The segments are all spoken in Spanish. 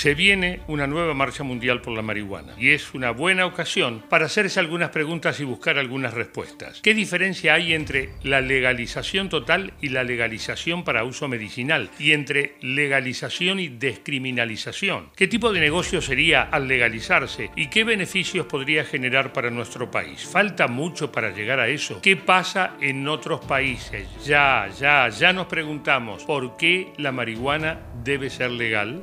Se viene una nueva marcha mundial por la marihuana y es una buena ocasión para hacerse algunas preguntas y buscar algunas respuestas. ¿Qué diferencia hay entre la legalización total y la legalización para uso medicinal y entre legalización y descriminalización? ¿Qué tipo de negocio sería al legalizarse y qué beneficios podría generar para nuestro país? Falta mucho para llegar a eso. ¿Qué pasa en otros países? Ya, ya, ya nos preguntamos por qué la marihuana debe ser legal.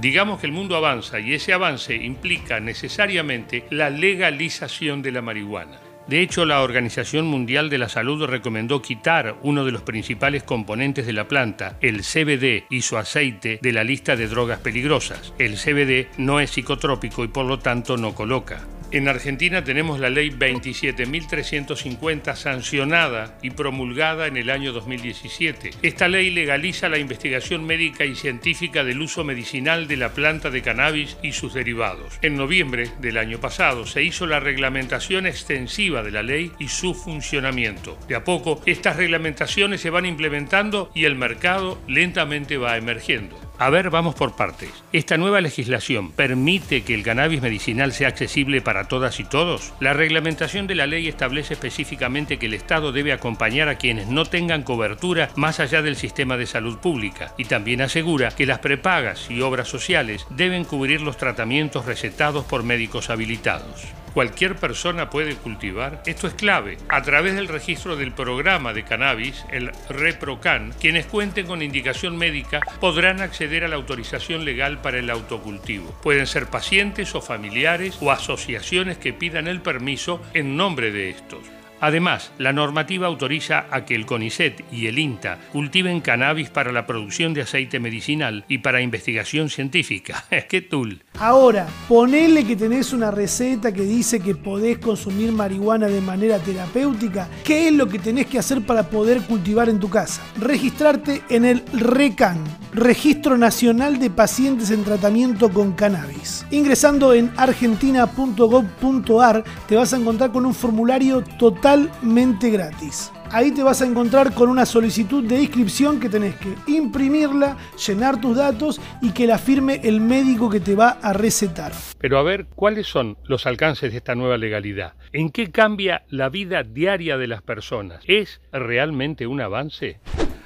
Digamos que el mundo avanza y ese avance implica necesariamente la legalización de la marihuana. De hecho, la Organización Mundial de la Salud recomendó quitar uno de los principales componentes de la planta, el CBD y su aceite, de la lista de drogas peligrosas. El CBD no es psicotrópico y por lo tanto no coloca. En Argentina tenemos la ley 27.350 sancionada y promulgada en el año 2017. Esta ley legaliza la investigación médica y científica del uso medicinal de la planta de cannabis y sus derivados. En noviembre del año pasado se hizo la reglamentación extensiva de la ley y su funcionamiento. De a poco, estas reglamentaciones se van implementando y el mercado lentamente va emergiendo. A ver, vamos por partes. ¿Esta nueva legislación permite que el cannabis medicinal sea accesible para todas y todos? La reglamentación de la ley establece específicamente que el Estado debe acompañar a quienes no tengan cobertura más allá del sistema de salud pública y también asegura que las prepagas y obras sociales deben cubrir los tratamientos recetados por médicos habilitados cualquier persona puede cultivar? Esto es clave. A través del registro del programa de cannabis, el ReproCan, quienes cuenten con indicación médica podrán acceder a la autorización legal para el autocultivo. Pueden ser pacientes o familiares o asociaciones que pidan el permiso en nombre de estos. Además, la normativa autoriza a que el CONICET y el INTA cultiven cannabis para la producción de aceite medicinal y para investigación científica. ¡Qué tul! Ahora, ponele que tenés una receta que dice que podés consumir marihuana de manera terapéutica. ¿Qué es lo que tenés que hacer para poder cultivar en tu casa? Registrarte en el RECAN, Registro Nacional de Pacientes en Tratamiento con Cannabis. Ingresando en argentina.gov.ar te vas a encontrar con un formulario totalmente gratis. Ahí te vas a encontrar con una solicitud de inscripción que tenés que imprimirla, llenar tus datos y que la firme el médico que te va a recetar. Pero a ver, ¿cuáles son los alcances de esta nueva legalidad? ¿En qué cambia la vida diaria de las personas? ¿Es realmente un avance?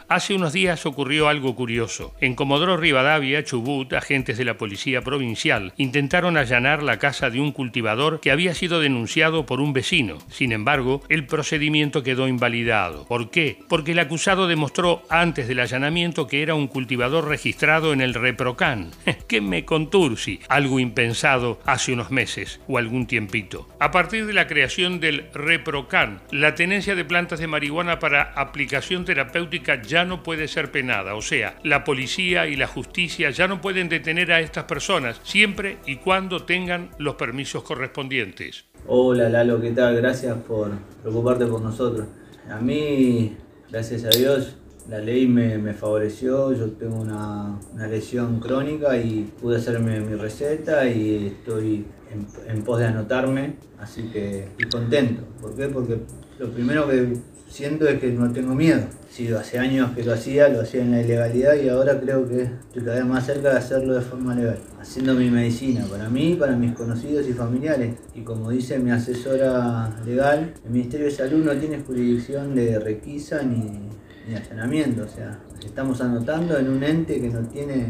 Hace unos días ocurrió algo curioso. En Comodoro Rivadavia, Chubut, agentes de la policía provincial intentaron allanar la casa de un cultivador que había sido denunciado por un vecino. Sin embargo, el procedimiento quedó invalidado. ¿Por qué? Porque el acusado demostró antes del allanamiento que era un cultivador registrado en el Reprocan. ¿Qué me contursi? Algo impensado hace unos meses o algún tiempito. A partir de la creación del Reprocan, la tenencia de plantas de marihuana para aplicación terapéutica ya ya no puede ser penada. O sea, la policía y la justicia ya no pueden detener a estas personas siempre y cuando tengan los permisos correspondientes. Hola Lalo, ¿qué tal? Gracias por preocuparte por nosotros. A mí, gracias a Dios, la ley me, favoreció, yo tengo una, lesión crónica y pude hacerme mi receta y estoy en, en pos de anotarme, así que estoy contento. ¿Por qué? Porque lo primero que siento es que no tengo miedo. Si hace años que lo hacía, lo hacía en la ilegalidad y ahora creo que estoy cada vez más cerca de hacerlo de forma legal. Haciendo mi medicina para mí, para mis conocidos y familiares. Y como dice mi asesora legal, el Ministerio de Salud no tiene jurisdicción de requisa ni, ni allanamiento. O sea, estamos anotando en un ente que no tiene,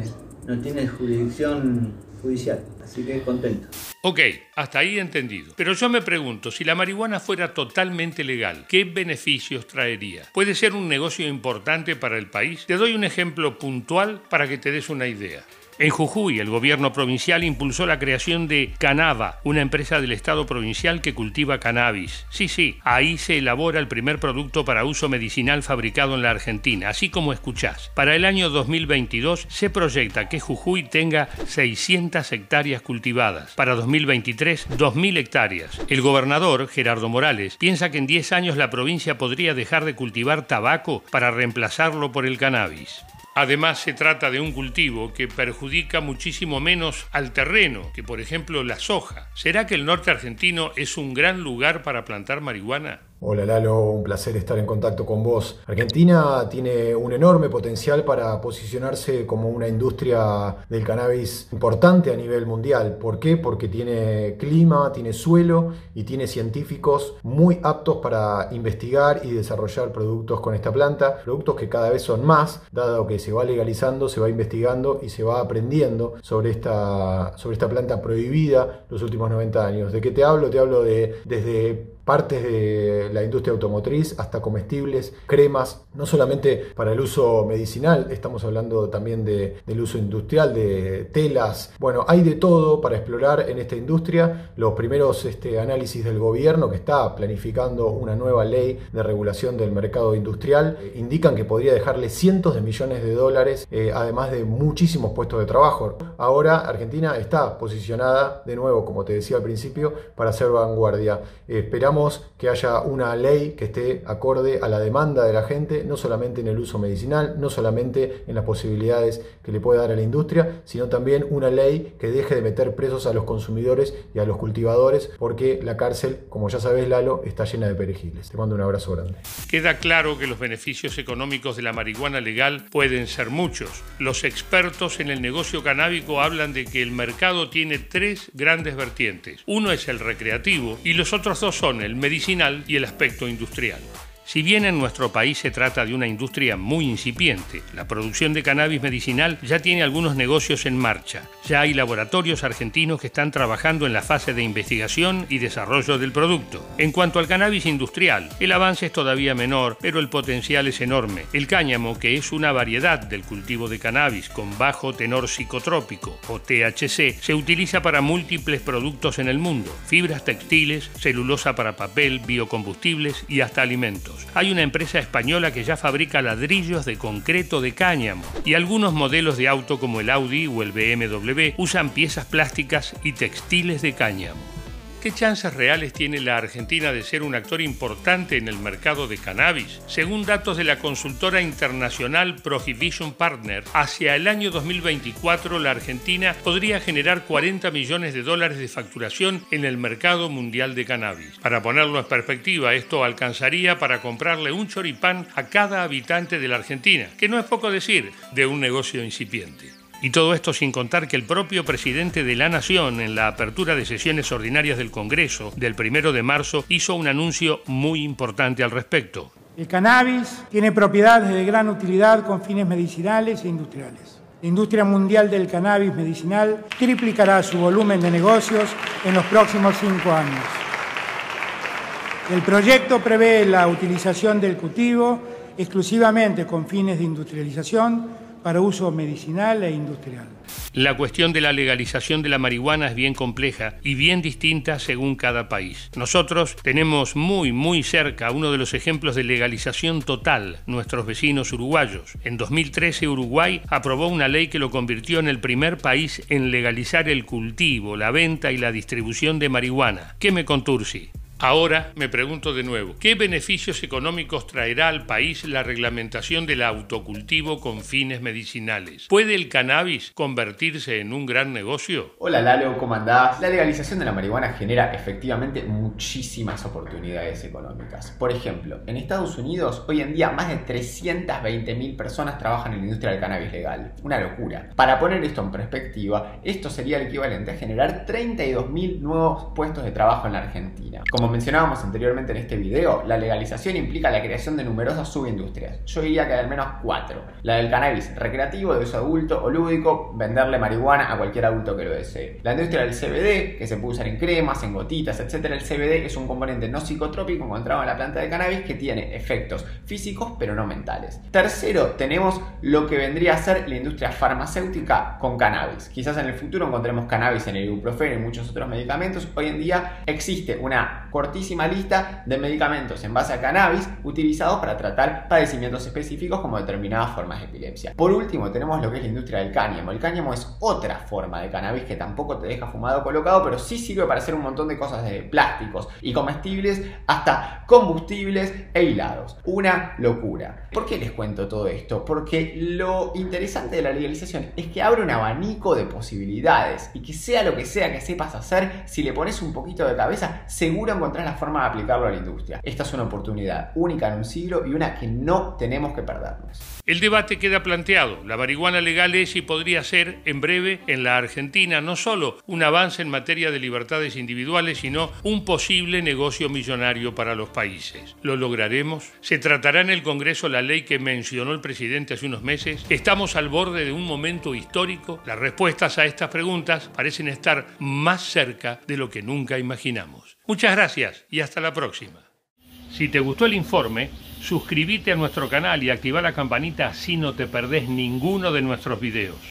no tiene jurisdicción judicial. Así que contento. Ok, hasta ahí entendido. Pero yo me pregunto, si la marihuana fuera totalmente legal, ¿qué beneficios traería? ¿Puede ser un negocio importante para el país? Te doy un ejemplo puntual para que te des una idea. En Jujuy, el gobierno provincial impulsó la creación de Canava, una empresa del Estado provincial que cultiva cannabis. Sí, sí, ahí se elabora el primer producto para uso medicinal fabricado en la Argentina, así como escuchás. Para el año 2022 se proyecta que Jujuy tenga 600 hectáreas cultivadas. Para 2023, 2.000 hectáreas. El gobernador, Gerardo Morales, piensa que en 10 años la provincia podría dejar de cultivar tabaco para reemplazarlo por el cannabis. Además, se trata de un cultivo que perjudica muchísimo menos al terreno que, por ejemplo, la soja. ¿Será que el norte argentino es un gran lugar para plantar marihuana? Hola Lalo, un placer estar en contacto con vos. Argentina tiene un enorme potencial para posicionarse como una industria del cannabis importante a nivel mundial. ¿Por qué? Porque tiene clima, tiene suelo y tiene científicos muy aptos para investigar y desarrollar productos con esta planta. Productos que cada vez son más, dado que se va legalizando, se va investigando y se va aprendiendo sobre esta, sobre esta planta prohibida los últimos 90 años. ¿De qué te hablo? Te hablo de desde partes de la industria automotriz hasta comestibles, cremas, no solamente para el uso medicinal, estamos hablando también de, del uso industrial, de telas. Bueno, hay de todo para explorar en esta industria. Los primeros este, análisis del gobierno que está planificando una nueva ley de regulación del mercado industrial eh, indican que podría dejarle cientos de millones de dólares, eh, además de muchísimos puestos de trabajo. Ahora Argentina está posicionada de nuevo, como te decía al principio, para ser vanguardia. esperamos que haya una ley que esté acorde a la demanda de la gente, no solamente en el uso medicinal, no solamente en las posibilidades que le puede dar a la industria, sino también una ley que deje de meter presos a los consumidores y a los cultivadores, porque la cárcel, como ya sabes Lalo, está llena de perejiles. Te mando un abrazo grande. Queda claro que los beneficios económicos de la marihuana legal pueden ser muchos. Los expertos en el negocio canábico hablan de que el mercado tiene tres grandes vertientes. Uno es el recreativo y los otros dos son el medicinal y el aspecto industrial. Si bien en nuestro país se trata de una industria muy incipiente, la producción de cannabis medicinal ya tiene algunos negocios en marcha. Ya hay laboratorios argentinos que están trabajando en la fase de investigación y desarrollo del producto. En cuanto al cannabis industrial, el avance es todavía menor, pero el potencial es enorme. El cáñamo, que es una variedad del cultivo de cannabis con bajo tenor psicotrópico o THC, se utiliza para múltiples productos en el mundo: fibras textiles, celulosa para papel, biocombustibles y hasta alimentos. Hay una empresa española que ya fabrica ladrillos de concreto de cáñamo y algunos modelos de auto como el Audi o el BMW usan piezas plásticas y textiles de cáñamo. ¿Qué chances reales tiene la Argentina de ser un actor importante en el mercado de cannabis? Según datos de la consultora internacional Prohibition Partner, hacia el año 2024 la Argentina podría generar 40 millones de dólares de facturación en el mercado mundial de cannabis. Para ponerlo en perspectiva, esto alcanzaría para comprarle un choripán a cada habitante de la Argentina, que no es poco decir de un negocio incipiente. Y todo esto sin contar que el propio presidente de la Nación, en la apertura de sesiones ordinarias del Congreso del primero de marzo, hizo un anuncio muy importante al respecto. El cannabis tiene propiedades de gran utilidad con fines medicinales e industriales. La industria mundial del cannabis medicinal triplicará su volumen de negocios en los próximos cinco años. El proyecto prevé la utilización del cultivo exclusivamente con fines de industrialización para uso medicinal e industrial. La cuestión de la legalización de la marihuana es bien compleja y bien distinta según cada país. Nosotros tenemos muy, muy cerca uno de los ejemplos de legalización total, nuestros vecinos uruguayos. En 2013 Uruguay aprobó una ley que lo convirtió en el primer país en legalizar el cultivo, la venta y la distribución de marihuana. ¿Qué me contursi? Ahora me pregunto de nuevo, ¿qué beneficios económicos traerá al país la reglamentación del autocultivo con fines medicinales? ¿Puede el cannabis convertirse en un gran negocio? Hola Lalo, ¿cómo andás? La legalización de la marihuana genera efectivamente muchísimas oportunidades económicas. Por ejemplo, en Estados Unidos hoy en día más de 320.000 personas trabajan en la industria del cannabis legal. Una locura. Para poner esto en perspectiva, esto sería el equivalente a generar 32.000 nuevos puestos de trabajo en la Argentina. Mencionábamos anteriormente en este video, la legalización implica la creación de numerosas subindustrias. Yo diría que al menos cuatro. La del cannabis recreativo, de uso adulto o lúdico, venderle marihuana a cualquier adulto que lo desee. La industria del CBD, que se puede usar en cremas, en gotitas, etc. El CBD es un componente no psicotrópico encontrado en la planta de cannabis que tiene efectos físicos pero no mentales. Tercero, tenemos lo que vendría a ser la industria farmacéutica con cannabis. Quizás en el futuro encontremos cannabis en el ibuprofeno y muchos otros medicamentos. Hoy en día existe una cortísima lista de medicamentos en base a cannabis utilizados para tratar padecimientos específicos como determinadas formas de epilepsia. Por último, tenemos lo que es la industria del cáñamo. El cáñamo es otra forma de cannabis que tampoco te deja fumado colocado, pero sí sirve para hacer un montón de cosas de plásticos y comestibles hasta combustibles e hilados. Una locura. ¿Por qué les cuento todo esto? Porque lo interesante de la legalización es que abre un abanico de posibilidades y que sea lo que sea que sepas hacer, si le pones un poquito de cabeza, seguro encontrar la forma de aplicarlo a la industria. Esta es una oportunidad única en un siglo y una que no tenemos que perdernos. El debate queda planteado. La marihuana legal es y podría ser en breve en la Argentina no solo un avance en materia de libertades individuales, sino un posible negocio millonario para los países. ¿Lo lograremos? ¿Se tratará en el Congreso la ley que mencionó el presidente hace unos meses? ¿Estamos al borde de un momento histórico? Las respuestas a estas preguntas parecen estar más cerca de lo que nunca imaginamos. Muchas gracias y hasta la próxima. Si te gustó el informe, suscríbete a nuestro canal y activa la campanita así no te perdés ninguno de nuestros videos.